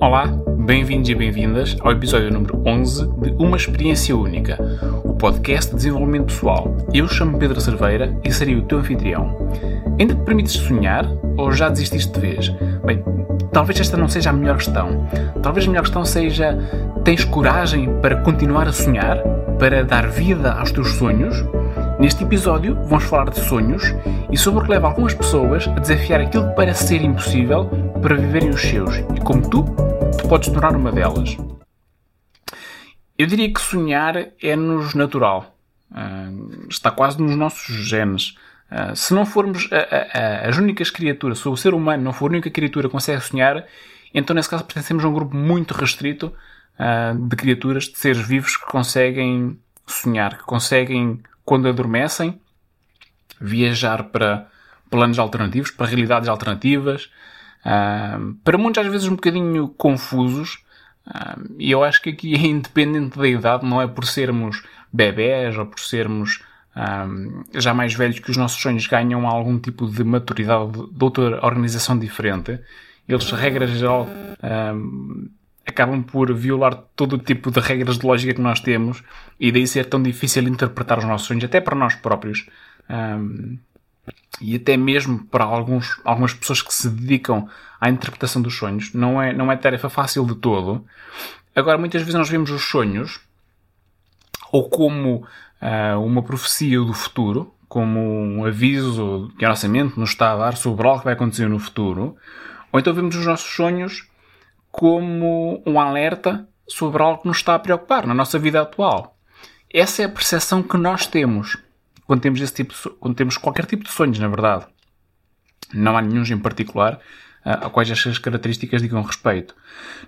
Olá, bem-vindos e bem-vindas ao episódio número 11 de Uma Experiência Única, o podcast de desenvolvimento pessoal. Eu chamo Pedro Cerveira e serei o teu anfitrião. Ainda te permites sonhar ou já desististe de vez? Bem, talvez esta não seja a melhor questão. Talvez a melhor questão seja: tens coragem para continuar a sonhar? Para dar vida aos teus sonhos? Neste episódio vamos falar de sonhos e sobre o que leva algumas pessoas a desafiar aquilo que parece ser impossível para viverem os seus e como tu, tu podes tornar uma delas. Eu diria que sonhar é-nos natural. Uh, está quase nos nossos genes. Uh, se não formos a, a, as únicas criaturas, se o ser humano não for a única criatura que consegue sonhar, então nesse caso pertencemos a um grupo muito restrito uh, de criaturas, de seres vivos que conseguem sonhar, que conseguem quando adormecem, viajar para planos alternativos, para realidades alternativas, para muitos às vezes um bocadinho confusos. E eu acho que aqui é independente da idade, não é por sermos bebés ou por sermos um, já mais velhos que os nossos sonhos ganham algum tipo de maturidade de outra organização diferente. Eles, regra geral, um, acabam por violar todo o tipo de regras de lógica que nós temos e daí ser tão difícil interpretar os nossos sonhos, até para nós próprios. Um, e até mesmo para alguns, algumas pessoas que se dedicam à interpretação dos sonhos. Não é, não é tarefa fácil de todo. Agora, muitas vezes nós vemos os sonhos ou como uh, uma profecia do futuro, como um aviso que a nossa mente nos está a dar sobre algo que vai acontecer no futuro, ou então vemos os nossos sonhos como um alerta sobre algo que nos está a preocupar na nossa vida atual. Essa é a percepção que nós temos quando temos, esse tipo de, quando temos qualquer tipo de sonhos, na verdade. Não há nenhum em particular uh, a quais estas características digam respeito.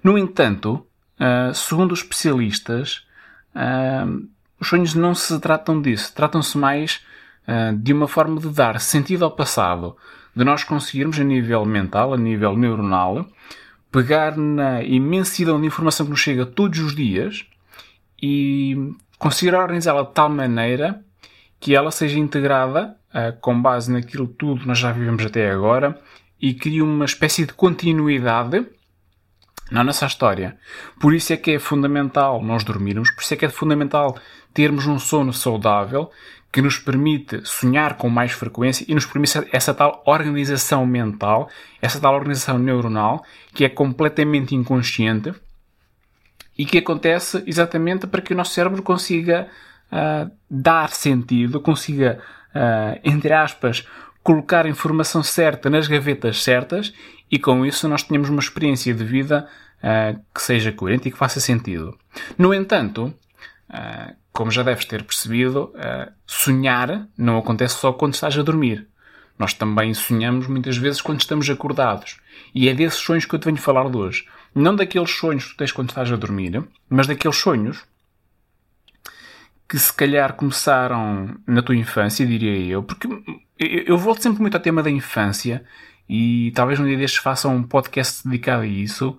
No entanto, uh, segundo os especialistas, uh, os sonhos não se tratam disso. Tratam-se mais de uma forma de dar sentido ao passado, de nós conseguirmos, a nível mental, a nível neuronal, pegar na imensidão de informação que nos chega todos os dias e conseguir organizá-la de tal maneira que ela seja integrada uh, com base naquilo tudo que nós já vivemos até agora e crie uma espécie de continuidade na nossa história. Por isso é que é fundamental nós dormirmos, por isso é que é fundamental termos um sono saudável que nos permite sonhar com mais frequência e nos permite essa tal organização mental, essa tal organização neuronal que é completamente inconsciente e que acontece exatamente para que o nosso cérebro consiga dar sentido, consiga, uh, entre aspas, colocar a informação certa nas gavetas certas e com isso nós tenhamos uma experiência de vida uh, que seja coerente e que faça sentido. No entanto, como já deves ter percebido, sonhar não acontece só quando estás a dormir. Nós também sonhamos muitas vezes quando estamos acordados. E é desses sonhos que eu te venho falar de hoje. Não daqueles sonhos que tu tens quando estás a dormir, mas daqueles sonhos que se calhar começaram na tua infância, diria eu, porque eu volto sempre muito ao tema da infância e talvez um dia destes faça um podcast dedicado a isso,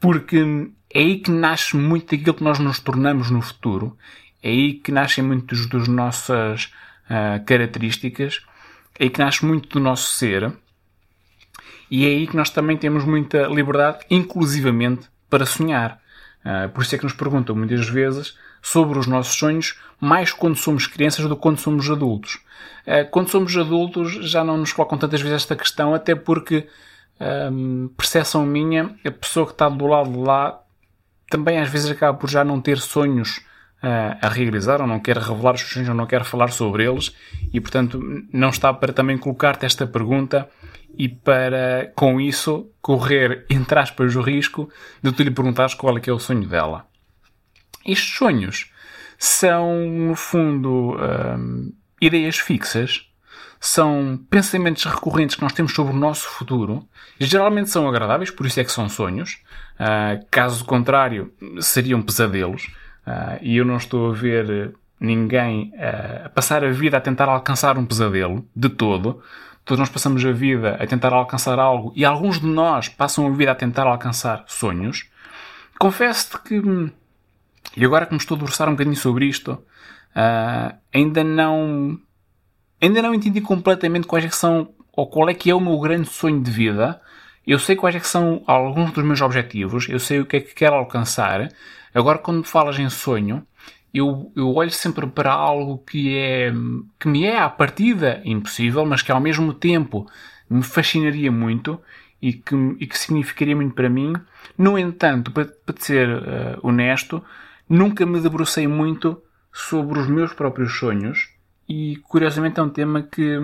porque é aí que nasce muito daquilo que nós nos tornamos no futuro, é aí que nascem muitas das nossas uh, características, é aí que nasce muito do nosso ser, e é aí que nós também temos muita liberdade, inclusivamente, para sonhar. Uh, por isso é que nos perguntam muitas vezes sobre os nossos sonhos, mais quando somos crianças do que quando somos adultos. Uh, quando somos adultos já não nos colocam tantas vezes esta questão, até porque, um, percepção minha, a pessoa que está do lado de lá também às vezes acaba por já não ter sonhos uh, a realizar, ou não quer revelar os sonhos, ou não quer falar sobre eles, e portanto não está para também colocar-te esta pergunta e para, com isso, correr, entre aspas, o risco de tu lhe perguntares qual é que é o sonho dela. Estes sonhos são, no fundo, hum, ideias fixas, são pensamentos recorrentes que nós temos sobre o nosso futuro, geralmente são agradáveis, por isso é que são sonhos. Uh, caso contrário, seriam pesadelos. Uh, e eu não estou a ver ninguém uh, passar a vida a tentar alcançar um pesadelo, de todo. Todos nós passamos a vida a tentar alcançar algo e alguns de nós passam a vida a tentar alcançar sonhos. Confesso-te que hum, e agora que me estou a debruçar um bocadinho sobre isto, uh, ainda não ainda não entendi completamente quais é são ou qual é que é o meu grande sonho de vida eu sei quais é que são alguns dos meus objetivos, eu sei o que é que quero alcançar. Agora, quando falas em sonho, eu, eu olho sempre para algo que é que me é à partida impossível, mas que ao mesmo tempo me fascinaria muito e que, e que significaria muito para mim. No entanto, para, para ser uh, honesto, nunca me debrucei muito sobre os meus próprios sonhos e curiosamente é um tema que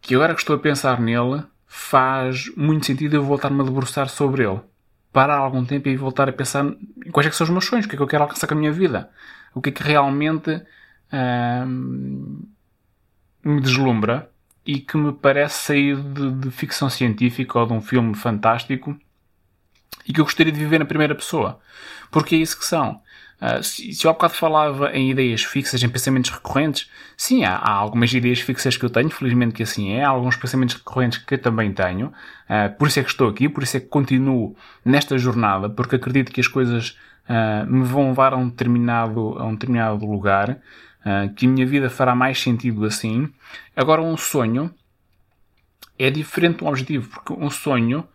que agora que estou a pensar nele faz muito sentido eu voltar-me a debruçar sobre ele. Parar algum tempo e voltar a pensar quais é que são os meus sonhos, o que é que eu quero alcançar com a minha vida, o que é que realmente hum, me deslumbra e que me parece sair de, de, ficção científica ou de um filme fantástico e que eu gostaria de viver na primeira pessoa. Porque é isso que são. Uh, se, se eu há bocado falava em ideias fixas, em pensamentos recorrentes, sim, há, há, algumas ideias fixas que eu tenho, felizmente que assim é, há alguns pensamentos recorrentes que eu também tenho, uh, por isso é que estou aqui, por isso é que continuo nesta jornada, porque acredito que as coisas uh, me vão levar a um determinado, a um determinado lugar, que a minha vida fará mais sentido assim. Agora, um sonho é diferente de um objetivo, porque um sonho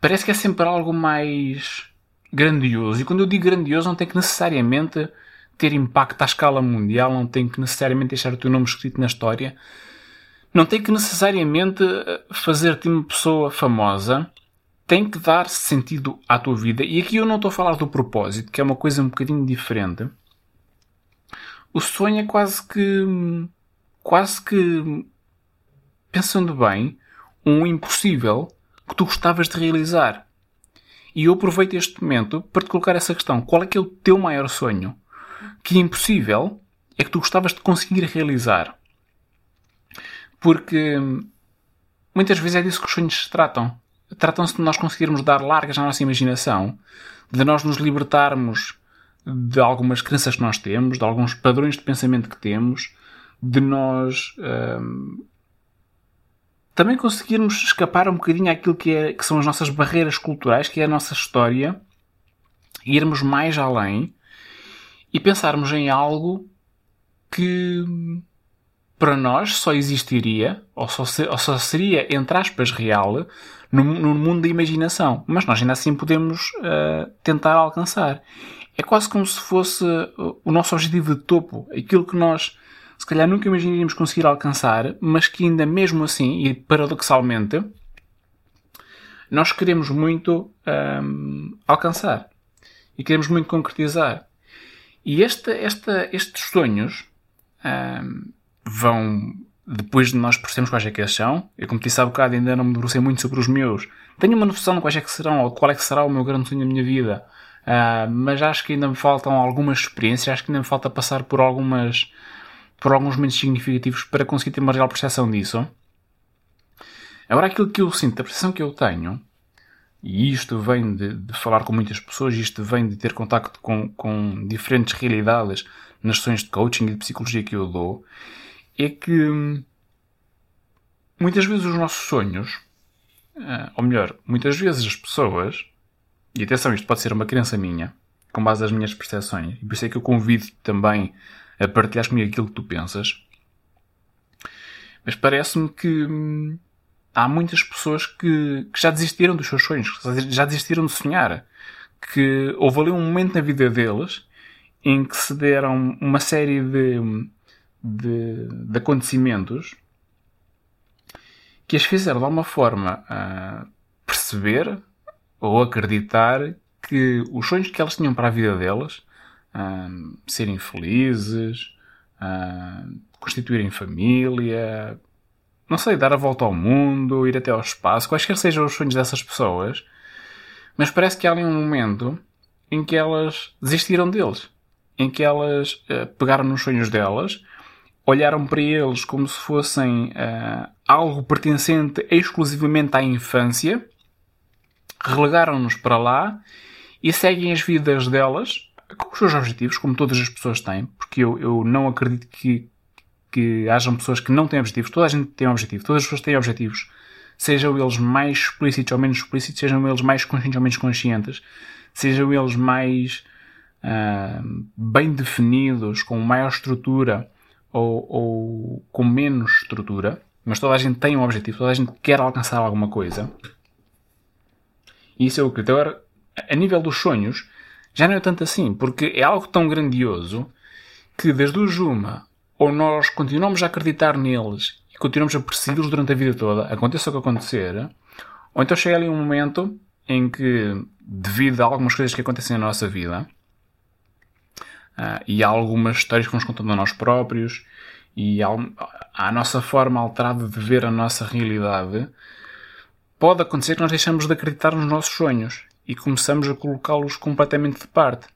parece que é sempre algo mais grandioso. E quando eu digo grandioso, não tem que necessariamente ter impacto à escala mundial, não tem que necessariamente deixar o teu nome escrito na história, não tem que necessariamente eh, fazer-te uma pessoa famosa, tem que dar sentido à tua vida. E aqui eu não estou a falar do propósito, que é uma coisa um bocadinho diferente. O sonho é quase que. quase que. pensando bem, um impossível que tu gostavas de realizar. E eu aproveito este momento para te colocar essa questão. Qual é que é o teu maior sonho? Que é impossível é que tu gostavas de conseguir realizar. Porque muitas vezes é disso que os sonhos se tratam. Tratam-se de nós conseguirmos dar largas à nossa imaginação, de nós nos libertarmos de algumas crenças que nós temos, de alguns padrões de pensamento que temos, de nós hum, também conseguirmos escapar um bocadinho àquilo que, é, que são as nossas barreiras culturais, que é a nossa história, e irmos mais além e pensarmos em algo que para nós só existiria, ou só, ser, ou só seria, entre aspas, real, no, no, mundo da imaginação. Mas nós ainda assim podemos uh, tentar alcançar. É quase como se fosse o nosso objetivo de topo, aquilo que nós se calhar nunca imaginaríamos conseguir alcançar, mas que ainda mesmo assim, e paradoxalmente, nós queremos muito hum, alcançar. E queremos muito concretizar. E este, esta, estes sonhos hum, vão, depois de nós percebermos quais é que eles são, eu como te disse há bocado ainda não me debrucei muito sobre os meus, tenho uma noção de quais é que serão, ou qual é que será o meu grande sonho da minha vida, uh, mas acho que ainda me faltam algumas experiências, acho que ainda me falta passar por algumas por alguns momentos significativos para conseguir ter uma real percepção disso. Agora, aquilo que eu sinto, a percepção que eu tenho, e isto vem de, de falar com muitas pessoas, isto vem de ter contacto com, com diferentes realidades nas sessões de coaching e de psicologia que eu dou, é que hum, muitas vezes os nossos sonhos, ah, ou melhor, muitas vezes as pessoas, e atenção, isto pode ser uma crença minha, com base nas minhas percepções, e por isso é que eu convido também a partilhar comigo aquilo que tu pensas. Mas parece-me que hum, há muitas pessoas que, que, já desistiram dos seus sonhos, já desistiram de sonhar. Que houve ali um momento na vida deles em que se deram uma série de, de, de acontecimentos que as fizeram de alguma forma uh, perceber ou acreditar que os sonhos que elas tinham para a vida delas um, serem felizes, um, constituírem família, não sei, dar a volta ao mundo, ir até ao espaço, quaisquer sejam os sonhos dessas pessoas, mas parece que há ali um momento em que elas desistiram deles, em que elas uh, pegaram nos sonhos delas, olharam para eles como se fossem uh, algo pertencente exclusivamente à infância, relegaram-nos para lá e seguem as vidas delas com os seus objetivos, como todas as pessoas têm, porque eu, eu não acredito que, que hajam pessoas que não têm objetivos. Toda a gente tem um objetivo, todas as pessoas têm objetivos. Sejam eles mais explícitos ou menos explícitos, sejam eles mais conscientes ou menos conscientes, sejam eles mais uh, bem definidos, com maior estrutura ou, ou com menos estrutura, mas toda a gente tem um objetivo, toda a gente quer alcançar alguma coisa. E isso é o que agora, a nível dos sonhos, já não é tanto assim, porque é algo tão grandioso que desde o Juma, ou nós continuamos a acreditar neles e continuamos a persegui-los durante a vida toda, aconteça o que acontecer, ou então chega ali um momento em que, devido a algumas coisas que acontecem na nossa vida, uh, e algumas histórias que vamos contando a nós próprios, e a nossa forma alterada de ver a nossa realidade, pode acontecer que nós deixamos de acreditar nos nossos sonhos e começamos a colocá-los completamente de parte.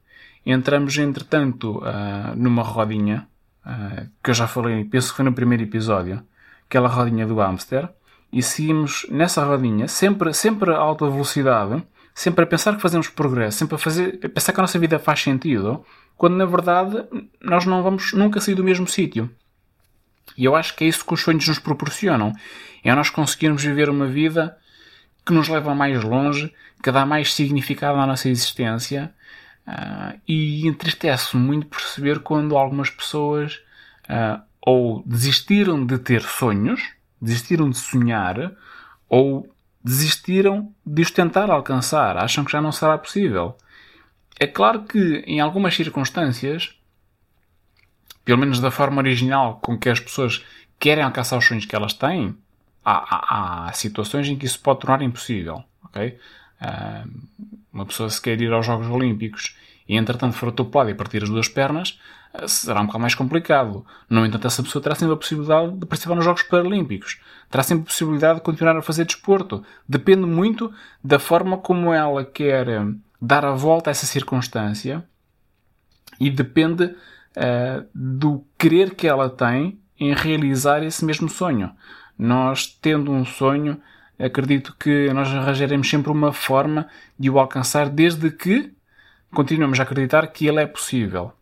Entramos, entretanto, uh, numa rodinha, uh, que eu já falei, penso que foi no primeiro episódio, aquela rodinha do hamster, e seguimos nessa rodinha, sempre, sempre a alta velocidade, sempre a pensar que fazemos progresso, sempre a, fazer, a pensar que a nossa vida faz sentido, quando na verdade nós não vamos nunca sair do mesmo sítio. E eu acho que é isso que os sonhos nos proporcionam. É nós conseguirmos viver uma vida que nos leva mais longe, que dá mais significado à nossa existência. Uh, e entristece muito perceber quando algumas pessoas uh, ou desistiram de ter sonhos, desistiram de sonhar, ou desistiram de os tentar alcançar, acham que já não será possível. É claro que em algumas circunstâncias, pelo menos da forma original com que as pessoas querem alcançar os sonhos que elas têm, há, há, há situações em que isso pode tornar impossível. Okay? Uh, uma pessoa se quer ir aos Jogos Olímpicos e entretanto for atropelada e partir as duas pernas, uh, será um bocado mais complicado. No entanto, essa pessoa terá sempre a possibilidade de participar nos Jogos Paralímpicos. Terá sempre a possibilidade de continuar a fazer desporto. Depende muito da forma como ela quer dar a volta a essa circunstância e depende uh, do querer que ela tem em realizar esse mesmo sonho. Nós, tendo um sonho, acredito que nós arranjaremos sempre uma forma de o alcançar, desde que continuemos a acreditar que ele é possível.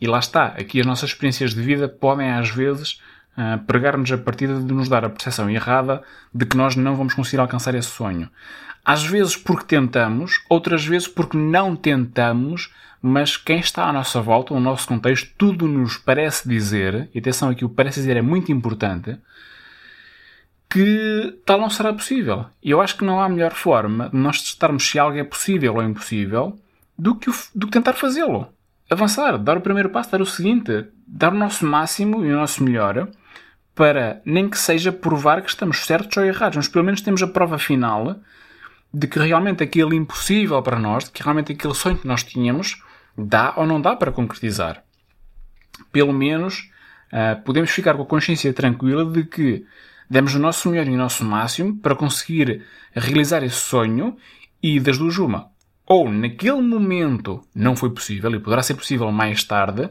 E lá está, aqui as nossas experiências de vida podem às vezes pregar-nos a partida de nos dar a percepção errada de que nós não vamos conseguir alcançar esse sonho. Às vezes porque tentamos, outras vezes porque não tentamos, mas quem está à nossa volta, o nosso contexto, tudo nos parece dizer, e atenção aqui, o parece dizer é muito importante, que tal não será possível. E eu acho que não há melhor forma de nós testarmos se algo é possível ou impossível do que, o, do que tentar fazê-lo. Avançar, dar o primeiro passo, dar o seguinte, dar o nosso máximo e o nosso melhor para, nem que seja provar que estamos certos ou errados, mas pelo menos temos a prova final de que realmente aquele impossível para nós, de que realmente aquele sonho que nós tínhamos, dá ou não dá para concretizar. Pelo menos uh, podemos ficar com a consciência tranquila de que demos o nosso melhor e o nosso máximo para conseguir realizar esse sonho e das duas uma. Ou naquele momento não foi possível e poderá ser possível mais tarde,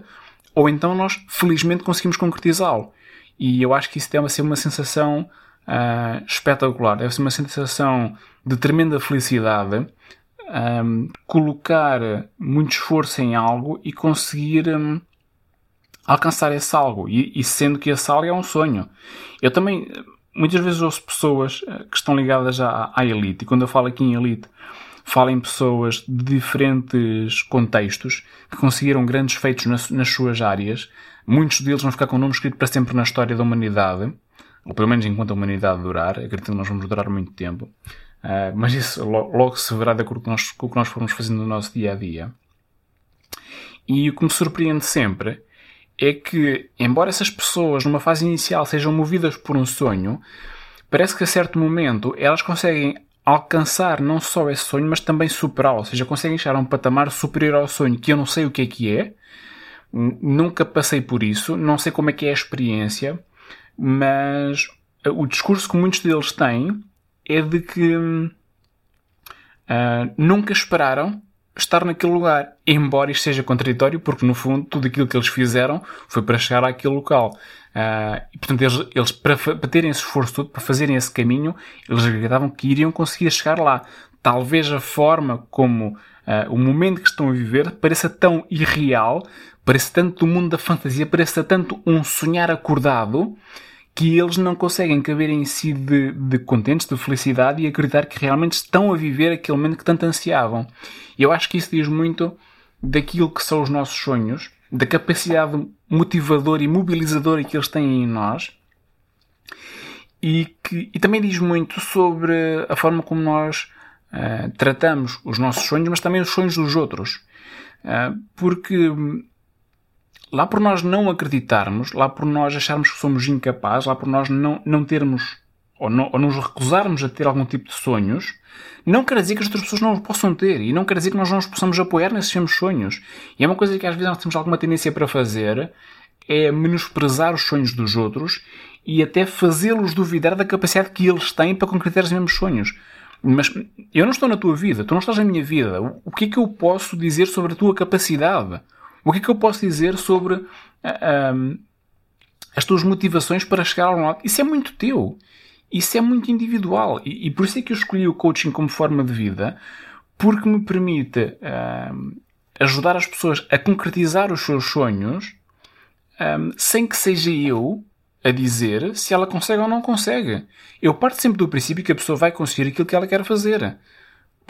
ou então nós felizmente conseguimos concretizá-lo. E eu acho que isso deve ser uma sensação uh, espetacular. Deve ser uma sensação de tremenda felicidade um, colocar muito esforço em algo e conseguir um, alcançar esse algo. E, e, sendo que esse algo é um sonho. Eu também, muitas vezes ouço pessoas eh, que estão ligadas à, à elite, e quando eu falo aqui em elite, falo em pessoas de diferentes contextos que conseguiram grandes feitos nas, nas suas áreas. Muitos deles vão ficar com o nome escrito para sempre na história da humanidade ou pelo menos enquanto a humanidade durar, acredito que nós vamos durar muito tempo, uh, mas isso logo se verá de acordo com, nós, com o que nós formos fazendo no nosso dia a dia. E o que me surpreende sempre é que, embora essas pessoas numa fase inicial sejam movidas por um sonho, parece que a certo momento elas conseguem alcançar não só esse sonho, mas também superá-lo, ou seja, conseguem chegar a um patamar superior ao sonho, que eu não sei o que é que é, nunca passei por isso, não sei como é que é a experiência, mas o discurso que muitos deles têm é de que uh, nunca esperaram estar naquele lugar, embora isto seja contraditório, porque no fundo tudo aquilo que eles fizeram foi para chegar àquele local. Uh, e portanto, eles, eles para, para, terem esse esforço todo, para fazerem esse caminho, eles acreditavam que iriam conseguir chegar lá. Talvez a forma como uh, o momento que estão a viver pareça tão irreal, pareça tanto do mundo da fantasia, pareça tanto um sonhar acordado, que eles não conseguem caber em si de, de contentes, de felicidade e acreditar que realmente estão a viver aquele momento que tanto ansiavam. Eu acho que isso diz muito daquilo que são os nossos sonhos, da capacidade motivadora e mobilizadora que eles têm em nós E, que, e também diz muito sobre a forma como nós uh, tratamos os nossos sonhos, mas também os sonhos dos outros. Uh, porque lá por nós não acreditarmos, lá por nós acharmos que somos incapazes, lá por nós não, não termos ou, não, ou nos recusarmos a ter algum tipo de sonhos, não quer dizer que as outras pessoas não os possam ter e não quer dizer que nós não os possamos apoiar nesses mesmos sonhos. E é uma coisa que às vezes nós temos alguma tendência para fazer, é menosprezar os sonhos dos outros e até fazê-los duvidar da capacidade que eles têm para concretizar os mesmos sonhos. Mas eu não estou na tua vida, tu não estás na minha vida. O que é que eu posso dizer sobre a tua capacidade? O que é que eu posso dizer sobre uh, as tuas motivações para chegar a um lado? Isso é muito teu. Isso é muito individual. E, e, por isso é que eu escolhi o coaching como forma de vida, porque me permite uh, ajudar as pessoas a concretizar os seus sonhos um, sem que seja eu a dizer se ela consegue ou não consegue. Eu parto sempre do princípio que a pessoa vai conseguir aquilo que ela quer fazer.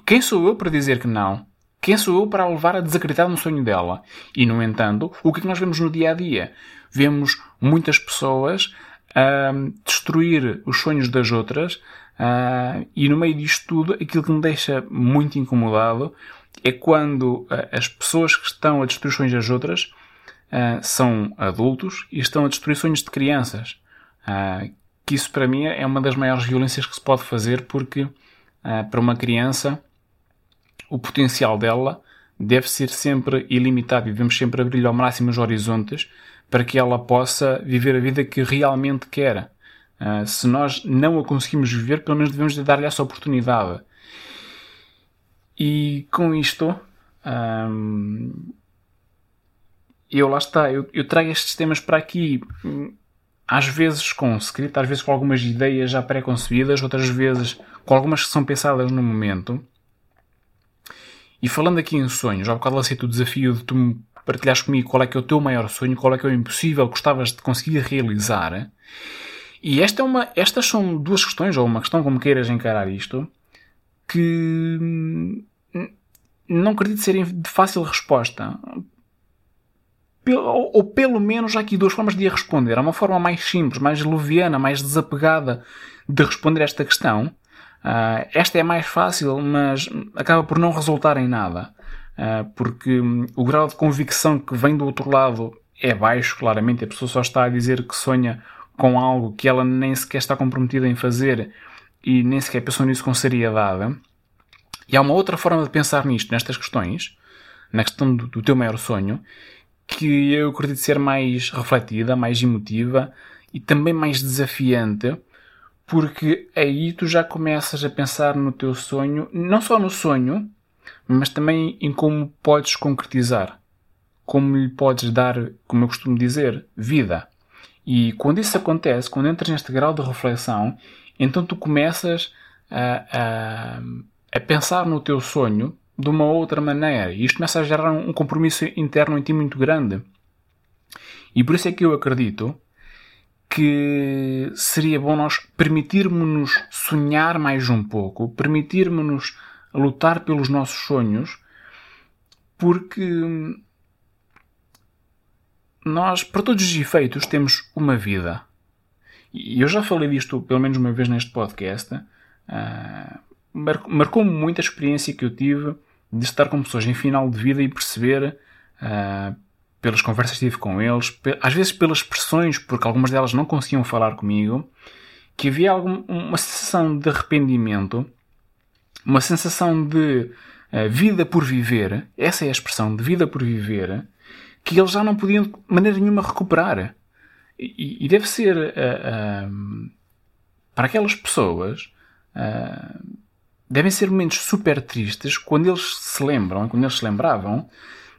Quem sou eu para dizer que não? Quem sou eu para a levar a desacreditar no sonho dela? E, no entanto, o que é que nós vemos no dia a dia? Vemos muitas pessoas destruir os sonhos das outras e, no meio disto tudo, aquilo que me deixa muito incomodado é quando as pessoas que estão a destruir os sonhos das outras uh, são adultos e estão a destruir sonhos de crianças. que isso, para mim, é uma das maiores violências que se pode fazer porque, para uma criança o potencial dela deve ser sempre ilimitado e devemos sempre abrir ao máximo os horizontes para que ela possa viver a vida que realmente quer. Uh, se nós não a conseguimos viver, pelo menos devemos dar-lhe essa oportunidade. E com isto, um, eu lá está, eu, eu, trago estes temas para aqui, às vezes com script, às vezes com algumas ideias já pré-concebidas, outras vezes com algumas que são pensadas no momento. E falando aqui em sonhos, há bocado lancei-te o desafio de tu me partilhares comigo qual é que é o teu maior sonho, qual é que é o impossível que gostavas de conseguir realizar. E esta é uma, estas são duas questões, ou uma questão como queiras encarar isto, que não acredito serem de fácil resposta. Ou, pelo menos há aqui duas formas de a responder. Há uma forma mais simples, mais leviana, mais desapegada de responder esta questão, Uh, esta é mais fácil, mas acaba por não resultar em nada, uh, porque um, o grau de convicção que vem do outro lado é baixo, claramente. A pessoa só está a dizer que sonha com algo que ela nem sequer está comprometida em fazer e nem sequer pensou nisso com seriedade. E há uma outra forma de pensar nisto, nestas questões, na questão do, do teu maior sonho, que eu acredito ser mais refletida, mais emotiva e também mais desafiante porque aí tu já começas a pensar no teu sonho, não só no sonho, mas também em como podes concretizar, como lhe podes dar, como eu costumo dizer, vida. E quando isso acontece, quando entras neste grau de reflexão, então tu começas a, a, a pensar no teu sonho de uma outra maneira. E isto começa a gerar um compromisso interno em ti muito grande. E por isso é que eu acredito que seria bom nós permitirmos-nos sonhar mais um pouco, permitirmos-nos lutar pelos nossos sonhos, porque nós, para todos os efeitos, temos uma vida. E eu já falei disto pelo menos uma vez neste podcast. Uh, Marcou-me muito a experiência que eu tive de estar com pessoas em final de vida e perceber uh, pelas conversas que tive com eles, às vezes pelas expressões, porque algumas delas não conseguiam falar comigo, que havia algum, uma sensação de arrependimento, uma sensação de uh, vida por viver, essa é a expressão, de vida por viver, que eles já não podiam de maneira nenhuma recuperar. E, e deve ser uh, uh, para aquelas pessoas devem ser momentos super tristes quando eles se lembram, quando eles se lembravam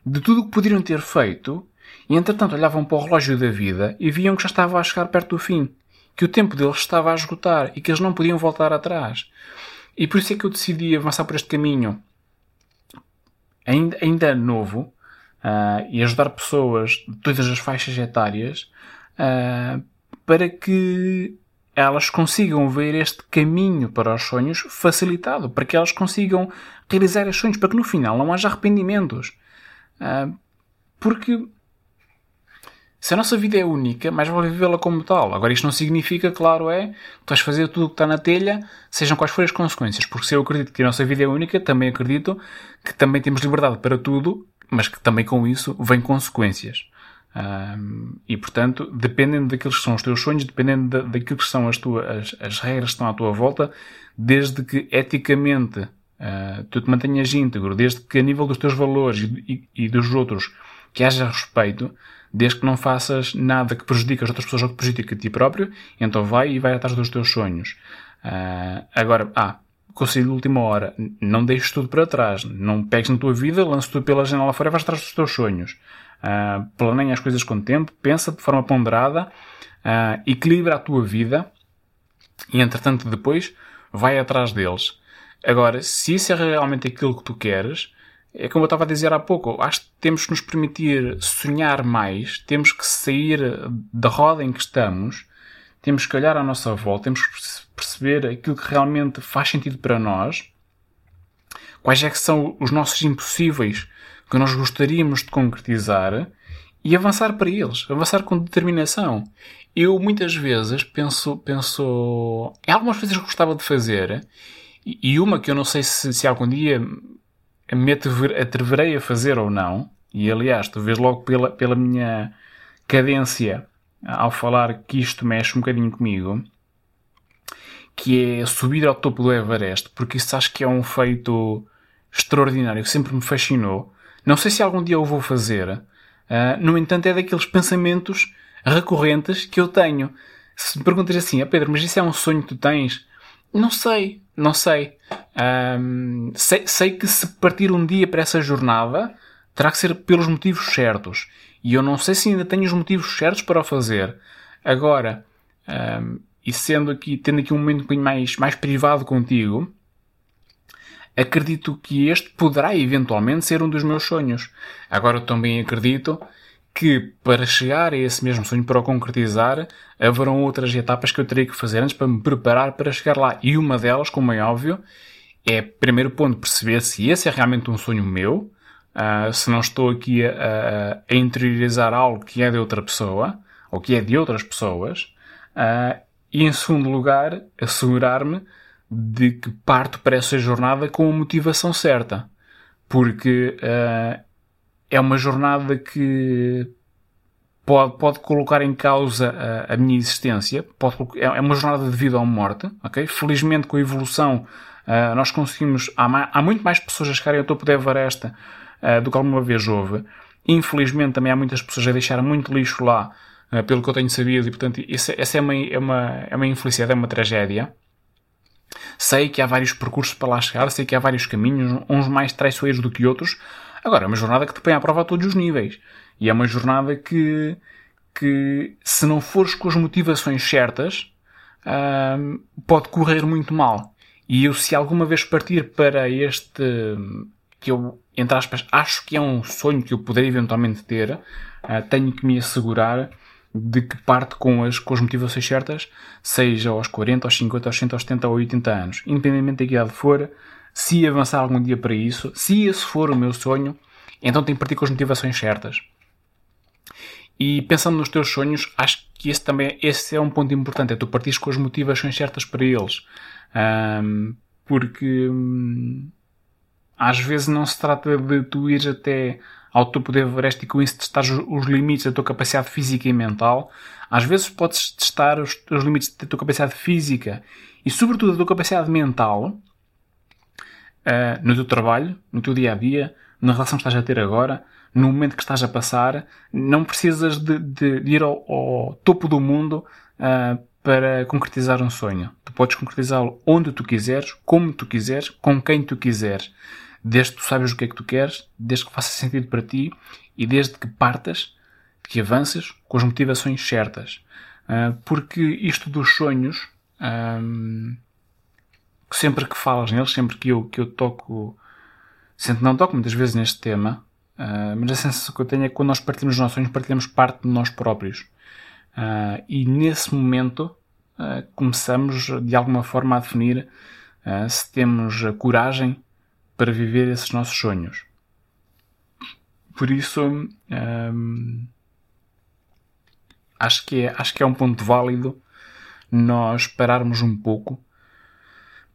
de tudo o que poderiam ter feito e entretanto olhavam para o relógio da vida e viam que já estava a chegar perto do fim, que o tempo deles estava a esgotar e que eles não podiam voltar atrás. E por isso é que eu decidi avançar por este caminho ainda, ainda novo uh, e ajudar pessoas de todas as faixas etárias uh, para que elas consigam ver este caminho para os sonhos facilitado, para que elas consigam realizar os sonhos, para que no final não haja arrependimentos. Ah, porque se a nossa vida é única, mais vale vivê-la como tal. Agora, isto não significa, claro, é que tu vais fazer tudo o que está na telha, sejam quais forem as consequências. Porque se eu acredito que a nossa vida é única, também acredito que também temos liberdade para tudo, mas que também com isso vêm consequências. Um, e portanto, dependendo daqueles que são os teus sonhos, dependendo da, daquilo que são as, tuas, as, as, regras que estão à tua volta, desde que eticamente uh, tu te mantenhas íntegro, desde que a nível dos teus valores e, e, e dos outros que haja respeito, desde que não faças nada que prejudique as outras pessoas ou que prejudique a ti próprio, então vai e vai atrás dos teus sonhos. Uh, agora, ah, conselho de última hora, não deixes tudo para trás, não pegues na tua vida, lances tudo pela janela fora e vais atrás dos teus sonhos. Uh, planeia as coisas com tempo, pensa de forma ponderada, uh, equilibra a tua vida e, entretanto, depois vai atrás deles. Agora, se isso é realmente aquilo que tu queres, é como eu estava a dizer há pouco, acho que temos que nos permitir sonhar mais, temos que sair da roda em que estamos, temos que olhar à nossa volta, temos que perceber aquilo que realmente faz sentido para nós, quais é que são os nossos impossíveis que nós gostaríamos de concretizar e avançar para eles, avançar com determinação. Eu muitas vezes penso, penso em algumas coisas que gostava de fazer e uma que eu não sei se, se algum dia me atreverei a fazer ou não, e aliás, tu vês logo pela, pela minha cadência ao falar que isto mexe um bocadinho comigo, que é subir ao topo do Everest, porque isso acho que é um feito extraordinário, que sempre me fascinou. Não sei se algum dia eu vou fazer, uh, no entanto, é daqueles pensamentos recorrentes que eu tenho. Se me perguntas assim, ah Pedro, mas isso é um sonho que tu tens? Não sei, não sei. Um, sei. Sei que se partir um dia para essa jornada, terá que ser pelos motivos certos. E eu não sei se ainda tenho os motivos certos para o fazer. Agora, um, e sendo aqui, tendo aqui um momento um bocadinho mais, mais privado contigo, acredito que este poderá eventualmente ser um dos meus sonhos. Agora também acredito que para chegar a esse mesmo sonho, para o concretizar, haverão outras etapas que eu terei que fazer antes para me preparar para chegar lá. E uma delas, como é óbvio, é, primeiro ponto, perceber se esse é realmente um sonho meu, uh, se não estou aqui a, a, interiorizar algo que é de outra pessoa, ou que é de outras pessoas, uh, e em segundo lugar, assegurar-me de que parto para essa jornada com a motivação certa. Porque uh, é uma jornada que pode, pode colocar em causa a, a minha existência, pode, é, é uma jornada de vida ou morte, ok? Felizmente com a evolução nós conseguimos, há, há, muito mais pessoas a chegarem ao topo da Everest uh, do que alguma vez houve. Infelizmente também há muitas pessoas a deixar muito lixo lá, uh, pelo que eu tenho sabido, e portanto essa, essa é, uma, é, uma, é uma infelicidade, é uma tragédia. Sei que há vários percursos para lá chegar, sei que há vários caminhos, uns mais traiçoeiros do que outros, Agora, é uma jornada que te põe à prova a todos os níveis. E é uma jornada que, que se não fores com as motivações certas, pode correr muito mal. E eu, se alguma vez partir para este, que eu, entre aspas, acho que é um sonho que eu poderia eventualmente ter, uh, tenho que me assegurar de que parte com as, com as motivações certas, seja aos 40, aos 50, aos 60, aos 70 ou 80 anos. Independentemente da que idade for, se avançar algum dia para isso, se esse for o meu sonho, então tenho que partir com as motivações certas. E pensando nos teus sonhos, acho que esse também esse é um ponto importante, é tu partires com as motivações certas para eles. Um, porque hum, às vezes não se trata de tu ires até ao topo do Everest e com isso testar os limites da tua capacidade física e mental. Às vezes podes testar os, os limites da tua capacidade física e sobretudo da tua capacidade mental uh, no teu trabalho, no teu dia a dia, na relação que estás a ter agora, no momento que estás a passar. Não precisas de, de, de ir ao, ao, topo do mundo uh, para concretizar um sonho. Tu podes concretizá-lo onde tu quiseres, como tu quiseres, com quem tu quiseres. Desde que tu sabes o que é que tu queres, desde que faça sentido para ti e desde que partas, que avances com as motivações certas. Uh, porque isto dos sonhos, sempre que falas neles, sempre que eu, que eu toco, sempre não toco muitas vezes neste tema, uh, mas a sensação que eu tenho é que quando nós partilhamos sonhos, partilhamos parte de nós próprios. Uh, e nesse momento começamos de alguma forma a definir se temos coragem para viver esses nossos sonhos. Por isso, um, acho que é, acho que é um ponto válido nós pararmos um pouco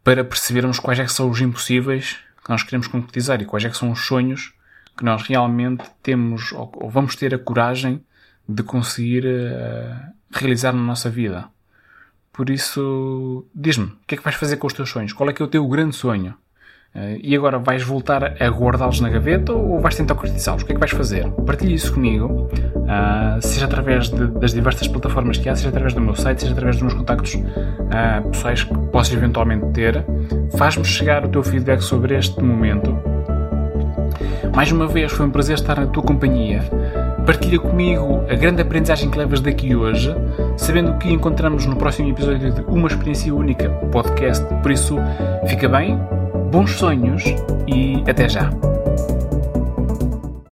para percebermos quais é que são os impossíveis que nós queremos concretizar e quais é que são os sonhos que nós realmente temos ou, vamos ter a coragem de conseguir uh, realizar na nossa vida. Por isso, diz-me, o que é que vais fazer com os teus sonhos? Qual é que é o teu grande sonho? Uh, e agora vais voltar a guardá-los na gaveta ou vais tentar concretizá-los? O que é que vais fazer? Partilhe isso comigo, uh, seja através de, das diversas plataformas que há, seja através do meu site, seja através dos meus contactos uh, pessoais que possas eventualmente ter. Faz-me chegar o teu feedback sobre este momento. Mais uma vez, foi um prazer estar na tua companhia. Partilha comigo a grande aprendizagem que levas daqui hoje, sabendo que encontramos no próximo episódio de Uma Experiência Única, podcast. Por isso, fica bem, bons sonhos e até já!